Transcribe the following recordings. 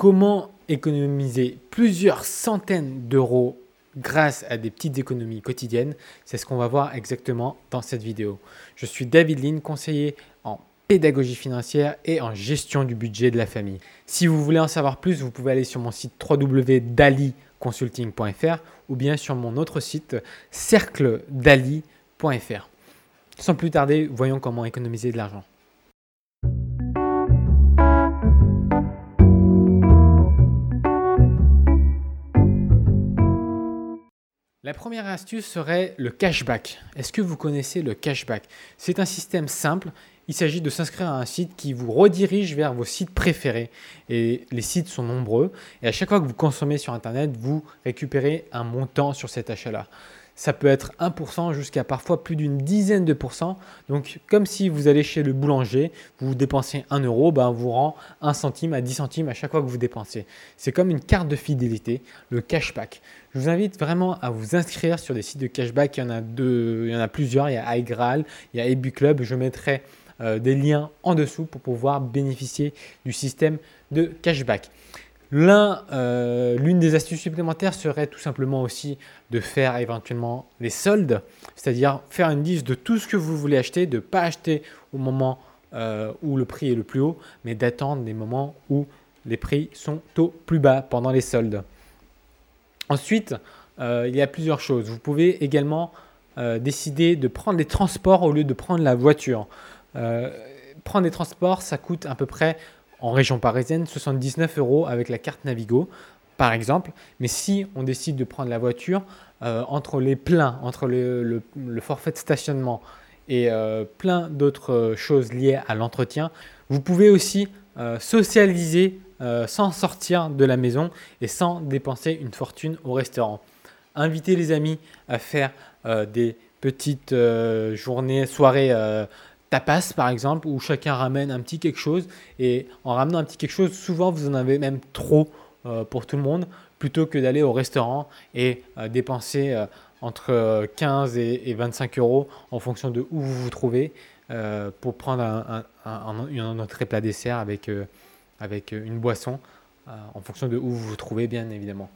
comment économiser plusieurs centaines d'euros grâce à des petites économies quotidiennes, c'est ce qu'on va voir exactement dans cette vidéo. Je suis David Lynn, conseiller en pédagogie financière et en gestion du budget de la famille. Si vous voulez en savoir plus, vous pouvez aller sur mon site www.daliconsulting.fr ou bien sur mon autre site cercledali.fr. Sans plus tarder, voyons comment économiser de l'argent. La première astuce serait le cashback. Est-ce que vous connaissez le cashback? C'est un système simple. Il s'agit de s'inscrire à un site qui vous redirige vers vos sites préférés. Et les sites sont nombreux. Et à chaque fois que vous consommez sur Internet, vous récupérez un montant sur cet achat-là ça peut être 1% jusqu'à parfois plus d'une dizaine de pourcents. Donc, comme si vous allez chez le boulanger, vous dépensez 1 euro, ben, on vous rend 1 centime à 10 centimes à chaque fois que vous dépensez. C'est comme une carte de fidélité, le cashback. Je vous invite vraiment à vous inscrire sur des sites de cashback. Il y en a, deux, il y en a plusieurs. Il y a iGraal, il y a eBuclub. Je mettrai euh, des liens en dessous pour pouvoir bénéficier du système de cashback. Euh, l'une des astuces supplémentaires serait tout simplement aussi de faire éventuellement les soldes, c'est-à-dire faire une liste de tout ce que vous voulez acheter, de ne pas acheter au moment euh, où le prix est le plus haut, mais d'attendre des moments où les prix sont au plus bas pendant les soldes. Ensuite, euh, il y a plusieurs choses. Vous pouvez également décider de prendre les transports au lieu de prendre la voiture. prendre des transports, ça coûte à peu près en région parisienne 79 euros avec la carte Navigo, par exemple. Mais si on décide de prendre la voiture, euh, entre les pleins, entre le, forfait de stationnement et euh, plein d'autres choses liées à l'entretien, vous pouvez aussi euh, socialiser sans sortir de la maison et sans dépenser une fortune au restaurant. Inviter les amis à faire des petites journées, soirées tapas par exemple, où chacun ramène un petit quelque chose. Et en ramenant un petit quelque chose, souvent vous en avez même trop euh, pour tout le monde, plutôt que d'aller au restaurant et euh, dépenser euh, entre 15 et, 25 euros en fonction de où vous vous trouvez pour prendre un, un, entrée plat dessert avec, avec une boisson en fonction de où vous vous trouvez bien évidemment.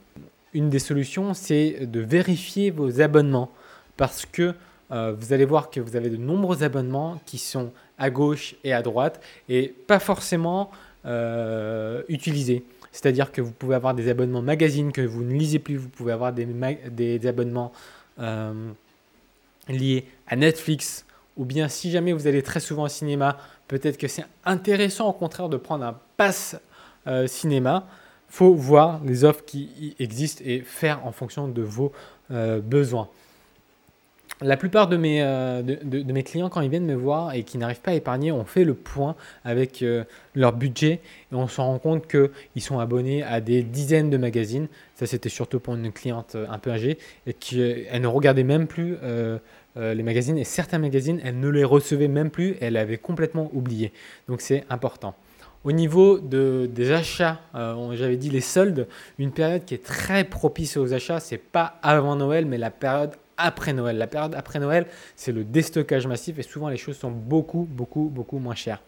Une des solutions c'est de vérifier vos abonnements parce que euh, vous allez voir que vous avez de nombreux abonnements qui sont à gauche et à droite et pas forcément euh, utilisés. C'est-à-dire que vous pouvez avoir des abonnements magazines que vous ne lisez plus, vous pouvez avoir des, des abonnements euh, liés à Netflix, ou bien si jamais vous allez très souvent au cinéma, peut-être que c'est intéressant au contraire de prendre un pass cinéma. Il faut voir les offres qui existent et faire en fonction de vos besoins la plupart de mes, euh, de, mes, clients, quand ils viennent me voir et qui n'arrivent pas à épargner, on fait le point avec euh, leur budget et on se rend compte qu'ils sont abonnés à des dizaines de magazines. Ça, c'était surtout pour une cliente euh, un peu âgée et qu'elle ne regardait même plus les magazines et certains magazines, elle ne les recevait même plus, elle avait complètement oublié. Donc, c'est important. Au niveau de, des achats, j'avais dit les soldes, une période qui est très propice aux achats, c'est pas avant Noël, mais la période après Noël. La période après Noël, c'est le déstockage massif et souvent les choses sont beaucoup, beaucoup, beaucoup moins chères.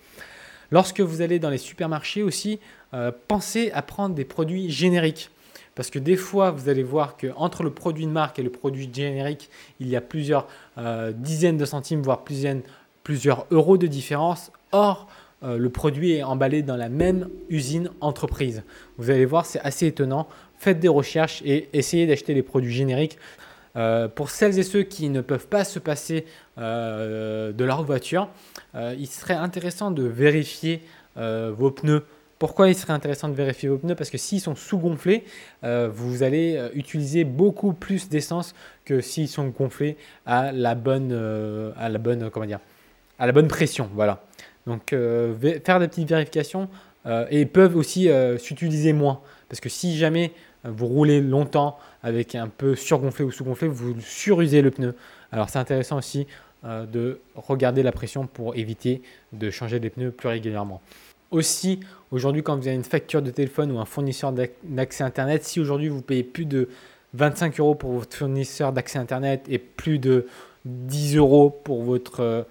Lorsque vous allez dans les supermarchés aussi, euh, pensez à prendre des produits génériques. Parce que des fois, vous allez voir qu'entre le produit de marque et le produit générique, il y a plusieurs euh, dizaines de centimes, voire plusieurs, plusieurs euros de différence. Or, euh, le produit est emballé dans la même usine entreprise. Vous allez voir, c'est assez étonnant. Faites des recherches et essayez d'acheter les produits génériques. Euh, pour celles et ceux qui ne peuvent pas se passer euh, de leur voiture, euh, il serait intéressant de vérifier vos pneus. Pourquoi il serait intéressant de vérifier vos pneus? Parce que s'ils sont sous-gonflés, vous allez utiliser beaucoup plus d'essence que s'ils sont gonflés à la bonne, à la bonne, comment dire, à la bonne pression. Voilà. Donc faire des petites vérifications et peuvent aussi s'utiliser moins. Parce que si jamais vous roulez longtemps avec un peu surgonflé ou sous-gonflé, vous surusez le pneu. Alors c'est intéressant aussi euh, de regarder la pression pour éviter de changer les pneus plus régulièrement. Aussi, aujourd'hui, quand vous avez une facture de téléphone ou un fournisseur d'accès Internet, si aujourd'hui vous payez plus de 25 euros pour votre fournisseur d'accès Internet et plus de 10 euros pour votre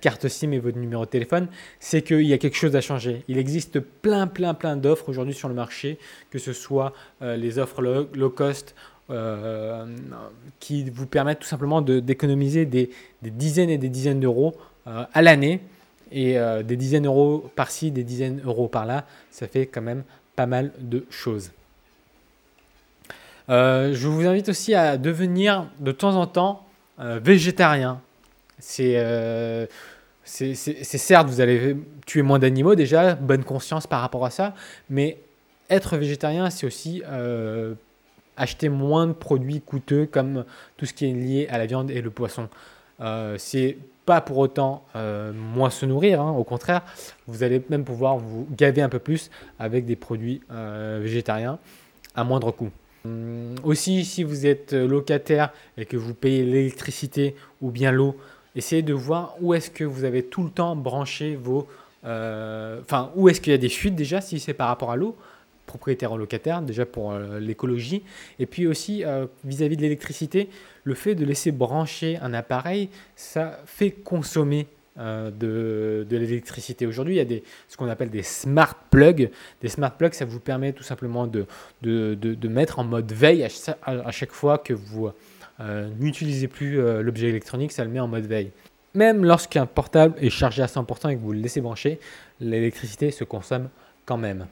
carte SIM et votre numéro de téléphone, c'est qu'il y a quelque chose à changer. Il existe plein, plein, plein d'offres aujourd'hui sur le marché, que ce soit les offres low, cost qui vous permettent tout simplement d'économiser des, dizaines et des dizaines d'euros à l'année et des dizaines d'euros par-ci, des dizaines d'euros par-là. Ça fait quand même pas mal de choses. Euh, je vous invite aussi à devenir de temps en temps euh, végétarien. Euh, c'est certes, vous allez tuer moins d'animaux déjà, bonne conscience par rapport à ça, mais être végétarien, c'est aussi acheter moins de produits coûteux comme tout ce qui est lié à la viande et le poisson. c'est pas pour autant moins se nourrir, hein, au contraire, vous allez même pouvoir vous gaver un peu plus avec des produits végétariens à moindre coût. Hum, aussi, si vous êtes locataire et que vous payez l'électricité ou bien l'eau, essayez de voir où est-ce que vous avez tout le temps branché vos... Euh, enfin, où est-ce qu'il y a des fuites déjà, si c'est par rapport à l'eau, propriétaire ou locataire, déjà pour euh, l'écologie. Et puis aussi, euh, vis-à-vis de l'électricité, le fait de laisser brancher un appareil, ça fait consommer de, de l'électricité. Aujourd'hui, il y a des, ce qu'on appelle des smart plugs. Des smart plugs, ça vous permet tout simplement de, de, de, mettre en mode veille à, chaque fois que vous n'utilisez plus euh, l'objet électronique, ça le met en mode veille. Même lorsqu'un portable est chargé à 100% et que vous le laissez brancher, l'électricité se consomme quand même.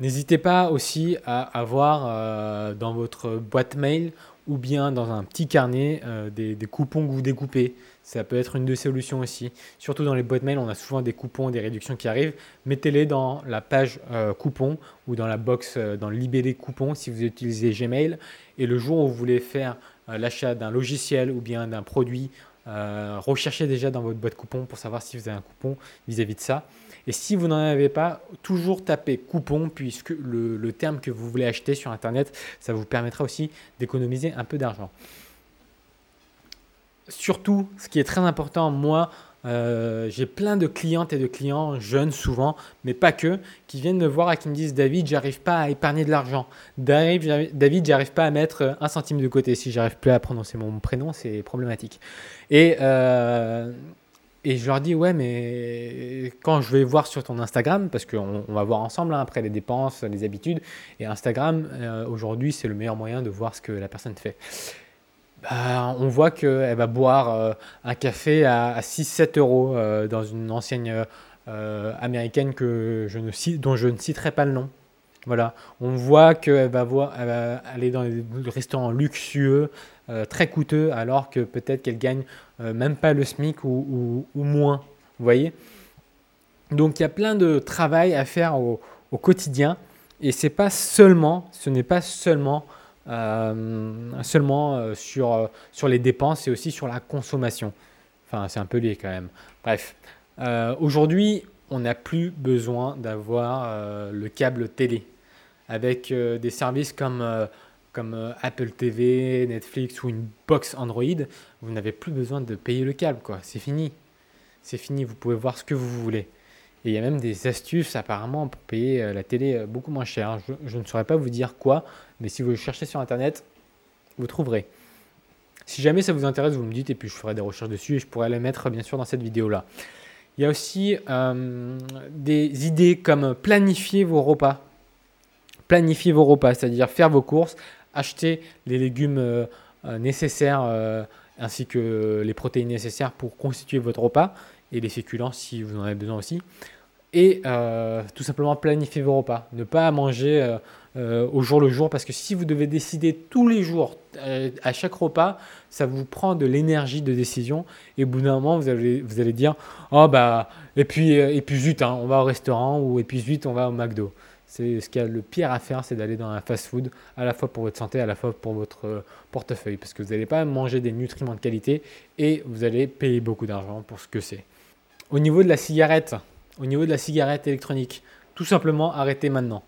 N'hésitez pas aussi à avoir dans votre boîte mail ou bien dans un petit carnet euh, des, coupons que vous découpez. Ça peut être une de solutions aussi. Surtout dans les boîtes mail, on a souvent des coupons, des réductions qui arrivent. Mettez-les dans la page euh, coupons ou dans la box, euh, dans le libellé coupons si vous utilisez Gmail. Et le jour où vous voulez faire l'achat d'un logiciel ou bien d'un produit, recherchez déjà dans votre boîte coupon pour savoir si vous avez un coupon vis à -vis de ça. Et si vous n'en avez pas, toujours tapez coupon, puisque le, terme que vous voulez acheter sur Internet, ça vous permettra aussi d'économiser un peu d'argent. Surtout, ce qui est très important, moi, euh, j'ai plein de clientes et de clients jeunes souvent, mais pas que, qui viennent me voir et qui me disent David, j'arrive pas à épargner de l'argent. David, j'arrive pas à mettre un centime de côté. Si j'arrive plus à prononcer mon prénom, c'est problématique. Et euh, je leur dis, ouais, mais quand je vais voir sur ton Instagram, parce qu'on va voir ensemble hein, après les dépenses, les habitudes, et Instagram, euh, aujourd'hui, c'est le meilleur moyen de voir ce que la personne fait. Bah, on voit qu'elle va boire euh, un café à, 6-7 euros euh, dans une enseigne américaine que je ne dont je ne citerai pas le nom. Voilà, on voit qu'elle va, va aller dans des restaurants luxueux, très coûteux, alors que peut-être qu'elle gagne euh, même pas le SMIC ou, moins. Vous voyez Donc il y a plein de travail à faire au, quotidien et c'est pas seulement, ce n'est pas seulement euh, seulement euh, sur, sur les dépenses, c'est aussi sur la consommation. Enfin, c'est un peu lié quand même. Bref, aujourd'hui, on n'a plus besoin d'avoir le câble télé. Avec des services comme comme euh, Apple TV, Netflix ou une box Android, vous n'avez plus besoin de payer le câble, quoi. C'est fini. C'est fini, vous pouvez voir ce que vous voulez. Et il y a même des astuces apparemment pour payer euh, la télé euh, beaucoup moins cher. Je, ne saurais pas vous dire quoi, mais si vous cherchez sur Internet, vous trouverez. Si jamais ça vous intéresse, vous me dites et puis je ferai des recherches dessus et je pourrais les mettre bien sûr dans cette vidéo-là. Il y a aussi des idées comme planifier vos repas. Planifier vos repas, c'est-à-dire faire vos courses acheter les légumes euh, euh, nécessaires euh, ainsi que les protéines nécessaires pour constituer votre repas et les féculents si vous en avez besoin aussi. Et tout simplement planifier vos repas. Ne pas manger au jour le jour parce que si vous devez décider tous les jours à chaque repas, ça vous prend de l'énergie de décision et au bout d'un moment vous allez, vous allez dire oh bah et puis et puis zut hein, on va au restaurant ou et puis zut on va au McDo. C'est ce qu'il y a le pire à faire, c'est d'aller dans un fast-food, à la fois pour votre santé, à la fois pour votre euh, portefeuille, parce que vous n'allez pas manger des nutriments de qualité et vous allez payer beaucoup d'argent pour ce que c'est. Au niveau de la cigarette, au niveau de la cigarette électronique, tout simplement arrêtez maintenant.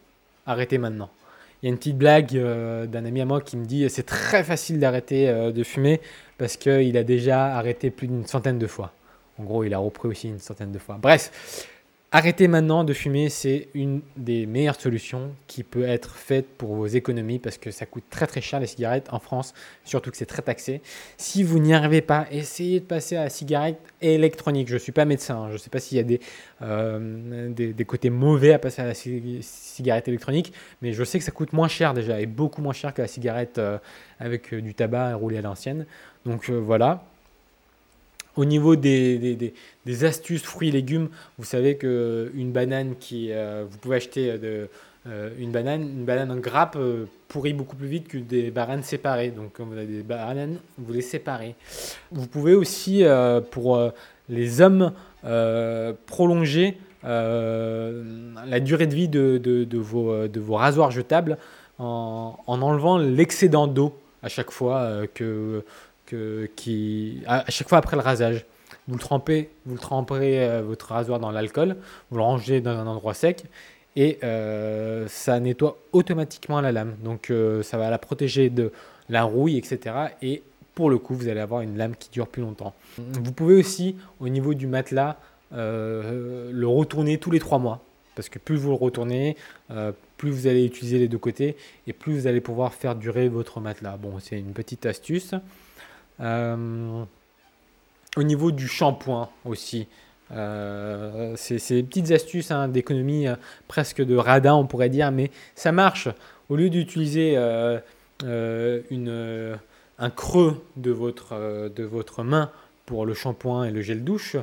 Arrêtez maintenant. Il y a une petite blague euh, d'un ami à moi qui me dit c'est très facile d'arrêter euh, de fumer parce qu'il a déjà arrêté plus d'une centaine de fois. En gros, il a repris aussi une centaine de fois. Bref, Arrêtez maintenant de fumer, c'est une des meilleures solutions qui peut être faite pour vos économies parce que ça coûte très très cher les cigarettes en France, surtout que c'est très taxé. Si vous n'y arrivez pas, essayez de passer à la cigarette électronique. Je ne suis pas médecin, hein. je ne sais pas s'il y a des, euh, des, côtés mauvais à passer à la cigarette électronique, mais je sais que ça coûte moins cher déjà et beaucoup moins cher que la cigarette euh, avec euh, du tabac roulé à l'ancienne. Donc voilà, au niveau des, astuces fruits et légumes, vous savez qu'une banane qui. Euh, vous pouvez acheter de, euh, une banane, une banane en grappe euh, pourrit beaucoup plus vite que des bananes séparées. Donc, quand vous avez des bananes, vous les séparez. Vous pouvez aussi, pour les hommes, prolonger la durée de vie de, vos, de vos rasoirs jetables en, en enlevant l'excédent d'eau à chaque fois que qui, à, chaque fois après le rasage, vous le trempez, vous le tremperez euh, votre rasoir dans l'alcool, vous le rangez dans un endroit sec et euh, ça nettoie automatiquement la lame. Donc euh, ça va la protéger de la rouille, etc. Et pour le coup, vous allez avoir une lame qui dure plus longtemps. Vous pouvez aussi, au niveau du matelas, le retourner tous les trois mois. Parce que plus vous le retournez, plus vous allez utiliser les deux côtés et plus vous allez pouvoir faire durer votre matelas. Bon, c'est une petite astuce. Euh, au niveau du shampoing aussi, euh, c'est des petites astuces hein, d'économie euh, presque de radin, on pourrait dire, mais ça marche. Au lieu d'utiliser une, un creux de votre, de votre main pour le shampoing et le gel douche,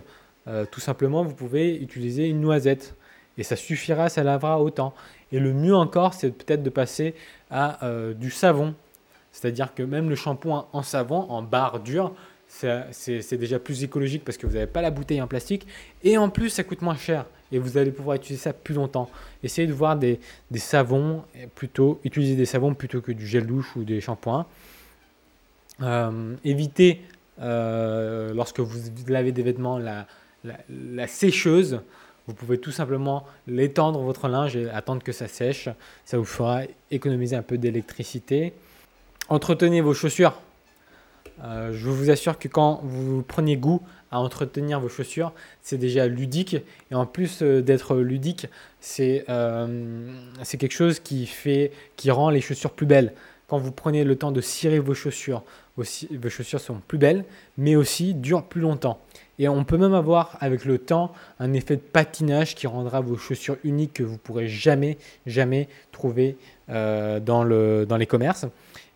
tout simplement, vous pouvez utiliser une noisette. Et ça suffira, ça lavera autant. Et le mieux encore, c'est peut-être de passer à du savon c'est-à-dire que même le shampoing en savon, en barre dure, c'est déjà plus écologique parce que vous n'avez pas la bouteille en plastique. Et en plus, ça coûte moins cher. Et vous allez pouvoir utiliser ça plus longtemps. Essayez de voir des, savons, plutôt, utiliser des savons plutôt que du gel douche ou des shampoings. Euh, évitez, euh, lorsque vous lavez des vêtements, la, la sécheuse. Vous pouvez tout simplement l'étendre votre linge et attendre que ça sèche. Ça vous fera économiser un peu d'électricité. Entretenez vos chaussures. Euh, je vous assure que quand vous prenez goût à entretenir vos chaussures, c'est déjà ludique. Et en plus euh, d'être ludique, euh, c'est quelque chose qui, fait, qui rend les chaussures plus belles. Quand vous prenez le temps de cirer vos chaussures, vos, vos chaussures sont plus belles, mais aussi durent plus longtemps. Et on peut même avoir avec le temps un effet de patinage qui rendra vos chaussures uniques que vous pourrez jamais, jamais trouver dans, le, dans les commerces.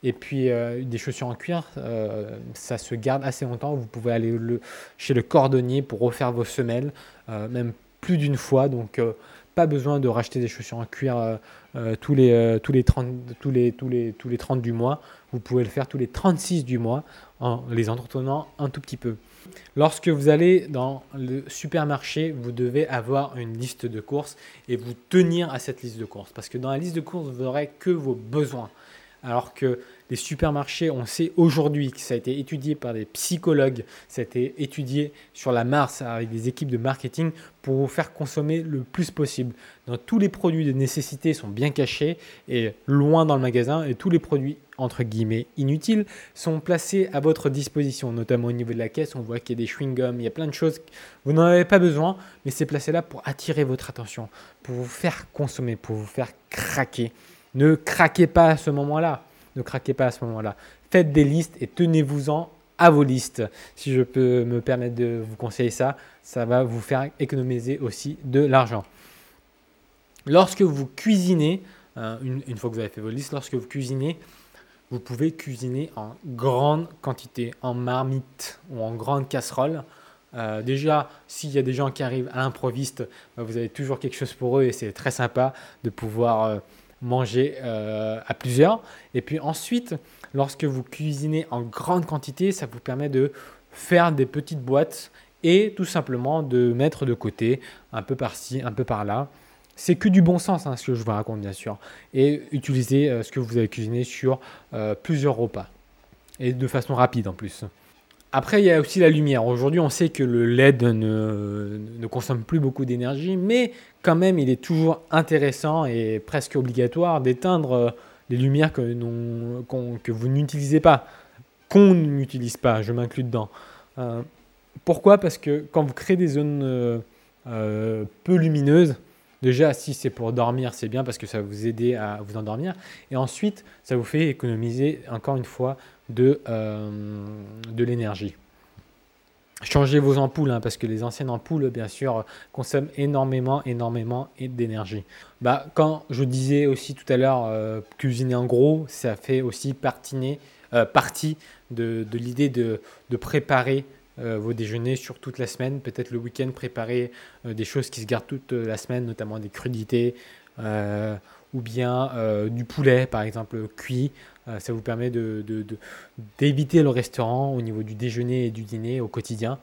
Et puis euh, des chaussures en cuir, euh, ça se garde assez longtemps. Vous pouvez aller chez le cordonnier pour refaire vos semelles, euh, même plus d'une fois. Donc pas besoin de racheter des chaussures en cuir tous, les, tous, les 30, tous, les, tous, les, tous les 30 du mois. Vous pouvez le faire tous les 36 du mois en les entretenant un tout petit peu. Lorsque vous allez dans le supermarché, vous devez avoir une liste de courses et vous tenir à cette liste de courses. Parce que dans la liste de courses, vous n'aurez que vos besoins. Alors que les supermarchés, on sait aujourd'hui que ça a été étudié par des psychologues, ça a été étudié sur la Mars avec des équipes de marketing pour vous faire consommer le plus possible. Tous les produits de nécessité sont bien cachés et loin dans le magasin et tous les produits entre guillemets inutiles sont placés à votre disposition, notamment au niveau de la caisse. On voit qu'il y a des chewing-gums, il y a plein de choses. Vous n'en avez pas besoin, mais c'est placé là pour attirer votre attention, pour vous faire consommer, pour vous faire craquer. Ne craquez pas à ce moment-là. Ne craquez pas à ce moment-là. Faites des listes et tenez-vous-en à vos listes. Si je peux me permettre de vous conseiller ça, ça va vous faire économiser aussi de l'argent. Lorsque vous cuisinez, hein, une, fois que vous avez fait vos listes, lorsque vous cuisinez, vous pouvez cuisiner en grande quantité, en marmite ou en grande casserole. Euh, déjà, s'il y a des gens qui arrivent à l'improviste, bah, vous avez toujours quelque chose pour eux et c'est très sympa de pouvoir euh, manger euh, à plusieurs. Et puis ensuite, lorsque vous cuisinez en grande quantité, ça vous permet de faire des petites boîtes et tout simplement de mettre de côté un peu par-ci, un peu par-là. C'est que du bon sens, hein, ce que je vous raconte bien sûr. Et utiliser euh, ce que vous avez cuisiné sur euh, plusieurs repas. Et de façon rapide en plus. Après, il y a aussi la lumière. Aujourd'hui, on sait que le LED ne, consomme plus beaucoup d'énergie, mais quand même, il est toujours intéressant et presque obligatoire d'éteindre euh, les lumières que, que vous n'utilisez pas, qu'on n'utilise pas, je m'inclus dedans. Euh, pourquoi? Parce que quand vous créez des zones, euh, peu lumineuses. Déjà, si c'est pour dormir, c'est bien parce que ça va vous aider à vous endormir. Et ensuite, ça vous fait économiser, encore une fois, de, de l'énergie. Changez vos ampoules, hein, parce que les anciennes ampoules, bien sûr, consomment énormément, énormément d'énergie. Bah, quand je disais aussi tout à l'heure, euh, cuisiner en gros, ça fait aussi euh, partie de, l'idée de, préparer euh, vos déjeuners sur toute la semaine. Peut-être le week-end, préparer des choses qui se gardent toute la semaine, notamment des crudités ou bien du poulet, par exemple, cuit. Euh, ça vous permet d'éviter de, le restaurant au niveau du déjeuner et du dîner au quotidien.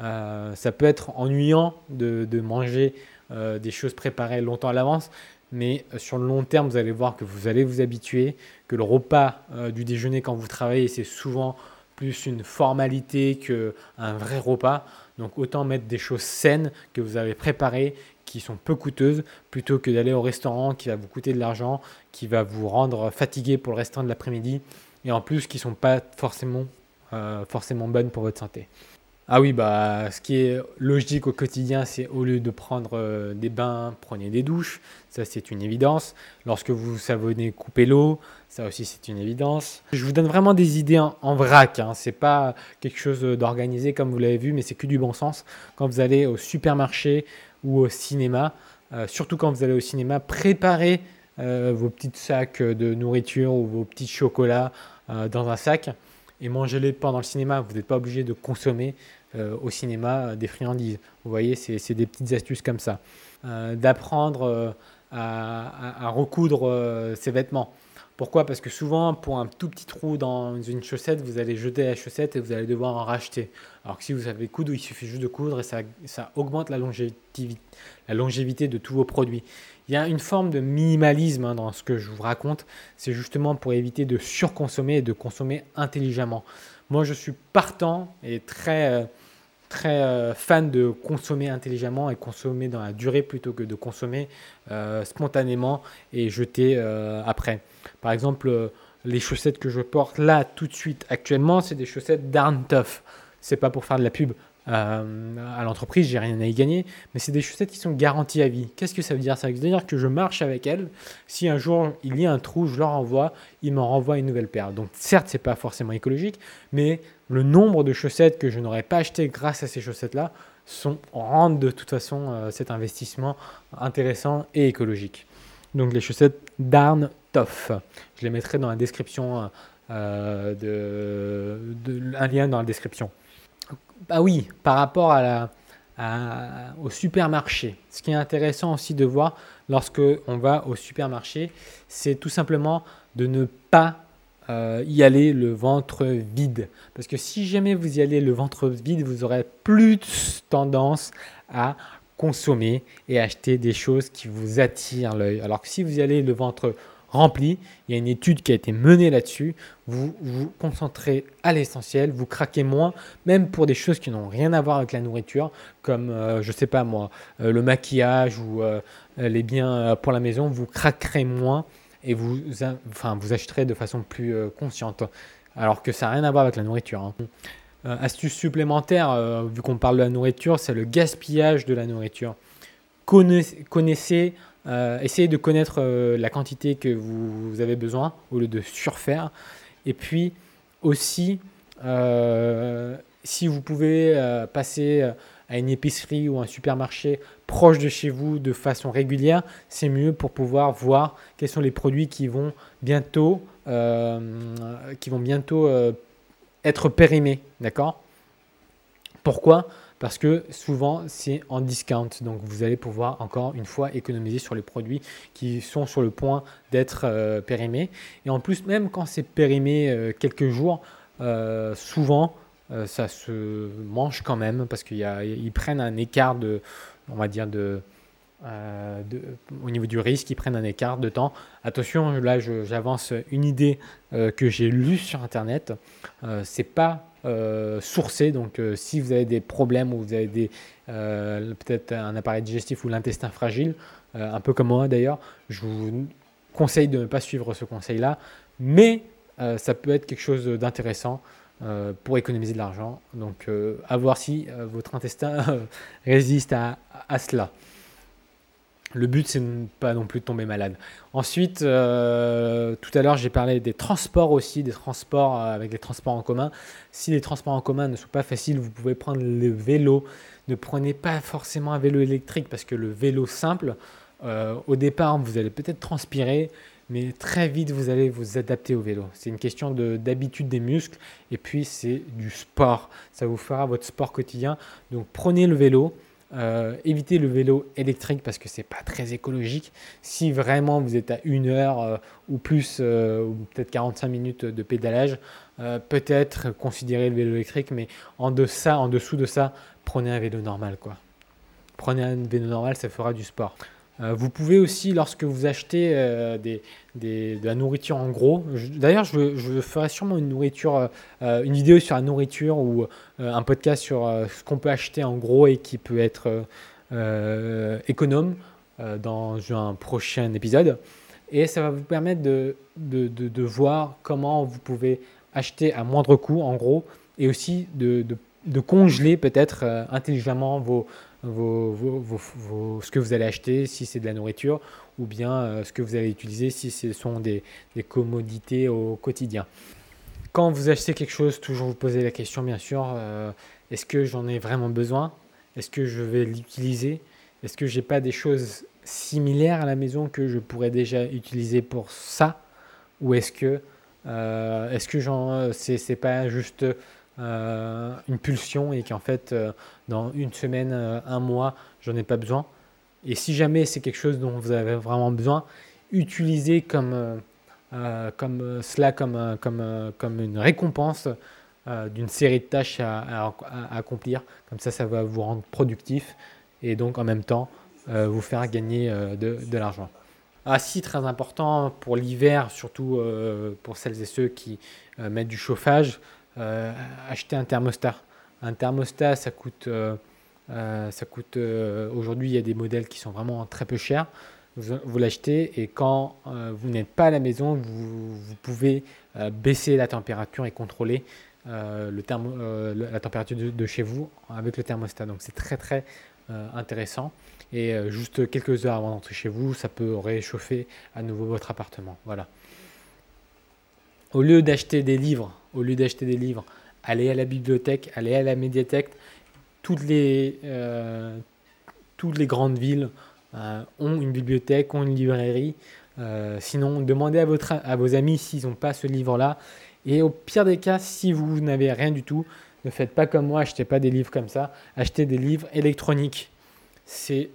Euh, ça peut être ennuyant de, manger euh, des choses préparées longtemps à l'avance, mais sur le long terme, vous allez voir que vous allez vous habituer, que le repas du déjeuner quand vous travaillez, c'est souvent plus une formalité qu'un vrai repas. Donc autant mettre des choses saines que vous avez préparées, qui sont peu coûteuses, plutôt que d'aller au restaurant qui va vous coûter de l'argent, qui va vous rendre fatigué pour le restant de l'après-midi, et en plus qui sont pas forcément, euh, forcément bonnes pour votre santé. Ah oui, bah, ce qui est logique au quotidien, c'est au lieu de prendre euh, des bains, prenez des douches. Ça, c'est une évidence. Lorsque vous savonnez, coupez l'eau. Ça aussi, c'est une évidence. Je vous donne vraiment des idées en, vrac. Hein. C'est pas quelque chose d'organisé comme vous l'avez vu, mais c'est que du bon sens. Quand vous allez au supermarché ou au cinéma, euh, surtout quand vous allez au cinéma, préparez euh, vos petits sacs de nourriture ou vos petits chocolats dans un sac et mangez-les pendant le cinéma. Vous n'êtes pas obligé de consommer euh, au cinéma euh, des friandises. Vous voyez, c'est des petites astuces comme ça. Euh, d'apprendre à, recoudre ses vêtements. Pourquoi? Parce que souvent, pour un tout petit trou dans une chaussette, vous allez jeter la chaussette et vous allez devoir en racheter. Alors que si vous savez coudre, il suffit juste de coudre et ça, ça augmente la longévité, de tous vos produits. Il y a une forme de minimalisme hein, dans ce que je vous raconte. C'est justement pour éviter de surconsommer et de consommer intelligemment. Moi, je suis partant et très, euh, très euh, fan de consommer intelligemment et consommer dans la durée plutôt que de consommer euh, spontanément et jeter après. Par exemple, les chaussettes que je porte là tout de suite actuellement, c'est des chaussettes Darn Tough. C'est pas pour faire de la pub euh, à l'entreprise, j'ai rien à y gagner, mais c'est des chaussettes qui sont garanties à vie. Qu'est-ce que ça veut dire? Ça veut dire que je marche avec elles. Si un jour il y a un trou, je leur envoie, ils m'en renvoient une nouvelle paire. Donc certes, c'est pas forcément écologique, mais le nombre de chaussettes que je n'aurais pas achetées grâce à ces chaussettes-là sont rendent de toute façon euh, cet investissement intéressant et écologique. Donc les chaussettes Darn Tough. Je les mettrai dans la description, euh, de, un lien dans la description. Bah oui, par rapport à la, au supermarché. Ce qui est intéressant aussi de voir lorsque on va au supermarché, c'est tout simplement de ne pas euh, y aller le ventre vide. Parce que si jamais vous y allez le ventre vide, vous aurez plus tendance à consommer et acheter des choses qui vous attirent l'œil. Alors que si vous y allez le ventre rempli. Il y a une étude qui a été menée là-dessus. Vous vous concentrez à l'essentiel, vous craquez moins, même pour des choses qui n'ont rien à voir avec la nourriture, comme, euh, je ne sais pas moi, euh, le maquillage ou euh, les biens pour la maison. Vous craquerez moins et vous, enfin, vous achèterez de façon plus consciente. Alors que ça n'a rien à voir avec la nourriture. Hein. astuce supplémentaire, vu qu'on parle de la nourriture, c'est le gaspillage de la nourriture. connaissez euh, essayez de connaître euh, la quantité que vous, avez besoin au lieu de surfaire. Et puis aussi, euh, si vous pouvez passer à une épicerie ou un supermarché proche de chez vous de façon régulière, c'est mieux pour pouvoir voir quels sont les produits qui vont bientôt, qui vont bientôt être périmés. D'accord? Pourquoi? Parce que souvent c'est en discount. Donc vous allez pouvoir encore une fois économiser sur les produits qui sont sur le point d'être euh, périmés. Et en plus, même quand c'est périmé euh, quelques jours, euh, souvent ça se mange quand même parce qu'ils prennent un écart de, on va dire, de, au niveau du risque, ils prennent un écart de temps. Attention, là j'avance une idée que j'ai lue sur Internet. c'est pas euh, sourcé. Donc, euh, si vous avez des problèmes ou vous avez des, euh, peut-être un appareil digestif ou l'intestin fragile, un peu comme moi d'ailleurs, je vous conseille de ne pas suivre ce conseil-là. Mais ça peut être quelque chose d'intéressant pour économiser de l'argent. Donc à voir si votre intestin résiste à, à cela. Le but, c'est pas non plus de tomber malade. Ensuite, euh, tout à l'heure, j'ai parlé des transports aussi, des transports euh, avec les transports en commun. Si les transports en commun ne sont pas faciles, vous pouvez prendre le vélo. Ne prenez pas forcément un vélo électrique parce que le vélo simple, euh, au départ, vous allez peut-être transpirer, mais très vite, vous allez vous adapter au vélo. C'est une question d'habitude des muscles et puis c'est du sport. Ça vous fera votre sport quotidien. Donc prenez le vélo. Euh, évitez le vélo électrique parce que c'est pas très écologique. Si vraiment vous êtes à une heure euh, ou plus, euh, ou peut-être 45 minutes de pédalage, peut-être considérez le vélo électrique, mais en, deçà, en dessous de ça, prenez un vélo normal. Quoi. Prenez un vélo normal, ça fera du sport. Euh, vous pouvez aussi, lorsque vous achetez euh, de la nourriture en gros, d'ailleurs je, ferai sûrement une, nourriture, euh, une vidéo sur la nourriture ou un podcast sur ce qu'on peut acheter en gros et qui peut être économe dans un prochain épisode. Et ça va vous permettre de, voir comment vous pouvez acheter à moindre coût en gros et aussi de, congeler peut-être intelligemment vos, vos, ce que vous allez acheter, si c'est de la nourriture, ou bien euh, ce que vous allez utiliser si ce sont des, commodités au quotidien. Quand vous achetez quelque chose, toujours vous posez la question, bien sûr, euh, est-ce que j'en ai vraiment besoin? Est-ce que je vais l'utiliser? Est-ce que j'ai pas des choses similaires à la maison que je pourrais déjà utiliser pour ça? Ou est-ce que, euh, est-ce que j'en, c'est pas juste euh, une pulsion et qu'en fait, euh, dans une semaine, euh, un mois, j'en ai pas besoin. Et si jamais c'est quelque chose dont vous avez vraiment besoin, utilisez comme, comme cela comme, comme, comme une récompense d'une série de tâches à, accomplir. Comme ça, ça va vous rendre productif et donc en même temps vous faire gagner de, de l'argent. Ah si, très important pour l'hiver, surtout pour celles et ceux qui mettent du chauffage, euh, acheter un thermostat. Un thermostat, ça coûte, euh, euh, ça coûte aujourd'hui, il y a des modèles qui sont vraiment très peu chers. Vous, l'achetez et quand vous n'êtes pas à la maison, vous, pouvez baisser la température et contrôler le thermo, la température de, chez vous avec le thermostat. Donc c'est très très intéressant. Et juste quelques heures avant d'entrer chez vous, ça peut réchauffer à nouveau votre appartement. Voilà. Au lieu d'acheter des livres, au lieu d'acheter des livres, allez à la bibliothèque, allez à la médiathèque. Toutes les, euh, toutes les grandes villes euh, ont une bibliothèque, ont une librairie. Euh, sinon, demandez à, votre, à vos amis s'ils n'ont pas ce livre-là. Et au pire des cas, si vous n'avez rien du tout, ne faites pas comme moi, achetez pas des livres comme ça, achetez des livres électroniques. C'est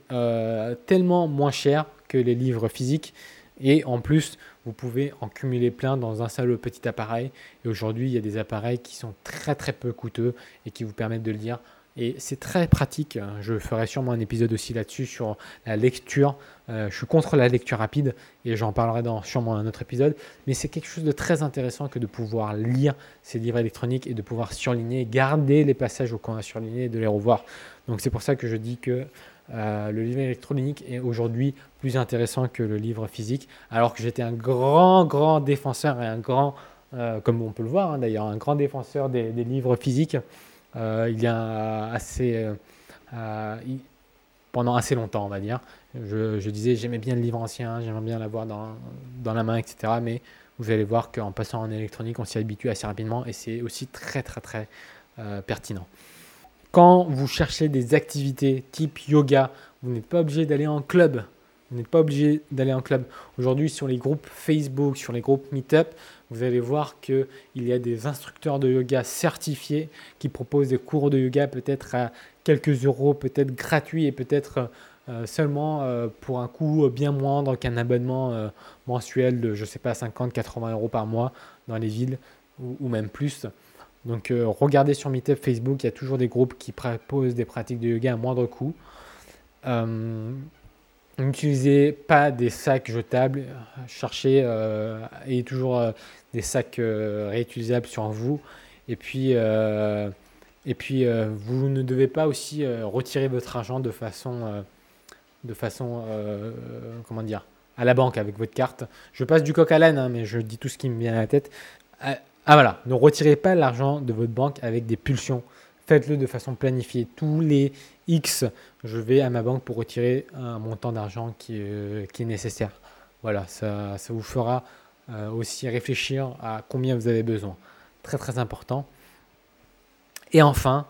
tellement moins cher que les livres physiques. Et en plus, vous pouvez en cumuler plein dans un seul petit appareil. Et aujourd'hui, il y a des appareils qui sont très très peu coûteux et qui vous permettent de lire. Et c'est très pratique. Je ferai sûrement un épisode aussi là-dessus sur la lecture. Euh, je suis contre la lecture rapide et j'en parlerai dans sûrement un autre épisode. Mais c'est quelque chose de très intéressant que de pouvoir lire ces livres électroniques et de pouvoir surligner, garder les passages qu'on a surlignés et de les revoir. Donc c'est pour ça que je dis que euh, le livre électronique est aujourd'hui plus intéressant que le livre physique, alors que j'étais un grand, grand défenseur et un grand, euh, comme on peut le voir hein, d'ailleurs, un grand défenseur des, livres physiques. Euh, il y a assez, pendant assez longtemps, on va dire. Je, disais, j'aimais bien le livre ancien, j'aimais bien l'avoir dans, dans la main, etc. Mais vous allez voir qu'en passant en électronique, on s'y habitue assez rapidement et c'est aussi très, très, très pertinent. Quand vous cherchez des activités type yoga, vous n'êtes pas obligé d'aller en club. Vous n'êtes pas obligé d'aller en club. Aujourd'hui, sur les groupes Facebook, sur les groupes Meetup, vous allez voir qu'il y a des instructeurs de yoga certifiés qui proposent des cours de yoga peut-être à quelques euros, peut-être gratuits et peut-être euh, seulement euh, pour un coût bien moindre qu'un abonnement euh, mensuel de, je ne sais pas, 50-80 euros par mois dans les villes ou même plus. Donc euh, regardez sur Meetup Facebook, il y a toujours des groupes qui proposent des pratiques de yoga à moindre coût. Euh, n'utilisez pas des sacs jetables, cherchez euh, ayez toujours des sacs réutilisables sur vous. Et puis, et puis vous ne devez pas aussi retirer votre argent de façon, de façon comment dire, à la banque avec votre carte. Je passe du coq à l'âne, hein, mais je dis tout ce qui me vient à la tête Ah voilà, ne retirez pas l'argent de votre banque avec des pulsions. Faites-le de façon planifiée. Tous les X, je vais à ma banque pour retirer un montant d'argent qui, euh, est nécessaire. Voilà, ça, ça vous fera euh, aussi réfléchir à combien vous avez besoin. Très très important. Et enfin,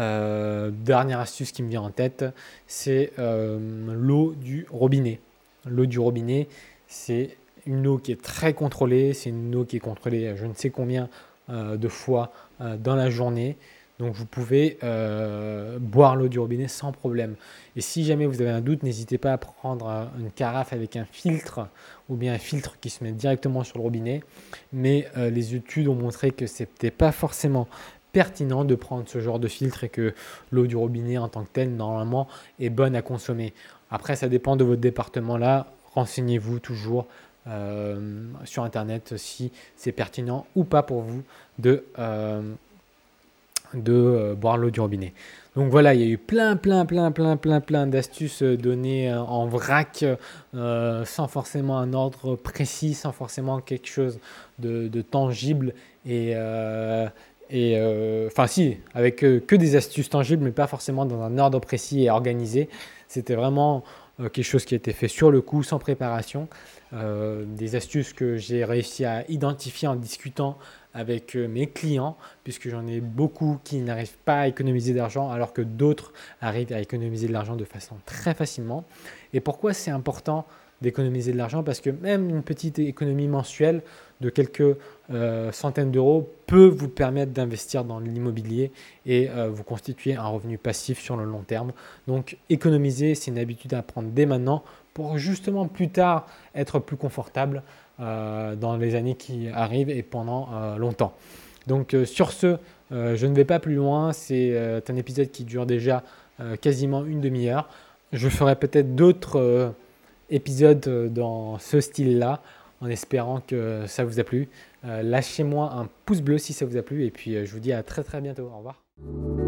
euh, dernière astuce qui me vient en tête, c'est l'eau du robinet. L'eau du robinet, c'est une eau qui est très contrôlée, c'est une eau qui est contrôlée je ne sais combien euh, de fois euh, dans la journée. Donc vous pouvez euh, boire l'eau du robinet sans problème. Et si jamais vous avez un doute, n'hésitez pas à prendre une carafe avec un filtre ou bien un filtre qui se met directement sur le robinet. Mais les études ont montré que ce n'était pas forcément pertinent de prendre ce genre de filtre et que l'eau du robinet en tant que telle, normalement, est bonne à consommer. Après, ça dépend de votre département là. Renseignez-vous toujours euh, sur Internet si c'est pertinent ou pas pour vous de, euh, euh, boire l'eau du robinet. Donc voilà, il y a eu plein, plein, plein, plein, plein, plein d'astuces données en vrac, sans forcément un ordre précis, sans forcément quelque chose de, tangible et, et enfin si, avec que des astuces tangibles, mais pas forcément dans un ordre précis et organisé. C'était vraiment quelque chose qui a été fait sur le coup, sans préparation. Euh, des astuces que j'ai réussi à identifier en discutant avec euh, mes clients, puisque j'en ai beaucoup qui n'arrivent pas à économiser d'argent, alors que d'autres arrivent à économiser de l'argent de façon très facilement. Et pourquoi c'est important d'économiser de l'argent? Parce que même une petite économie mensuelle de quelques euh, centaines d'euros peut vous permettre d'investir dans l'immobilier et vous constituer un revenu passif sur le long terme. Donc économiser, c'est une habitude à prendre dès maintenant pour justement plus tard être plus confortable euh, dans les années qui arrivent et pendant euh, longtemps. Donc euh, sur ce, je ne vais pas plus loin. C'est un épisode qui dure déjà quasiment une demi-heure. Je ferai peut-être d'autres épisodes dans ce style-là en espérant que ça vous a plu. Lâchez-moi un pouce bleu si ça vous a plu et puis je vous dis à très très bientôt. Au revoir.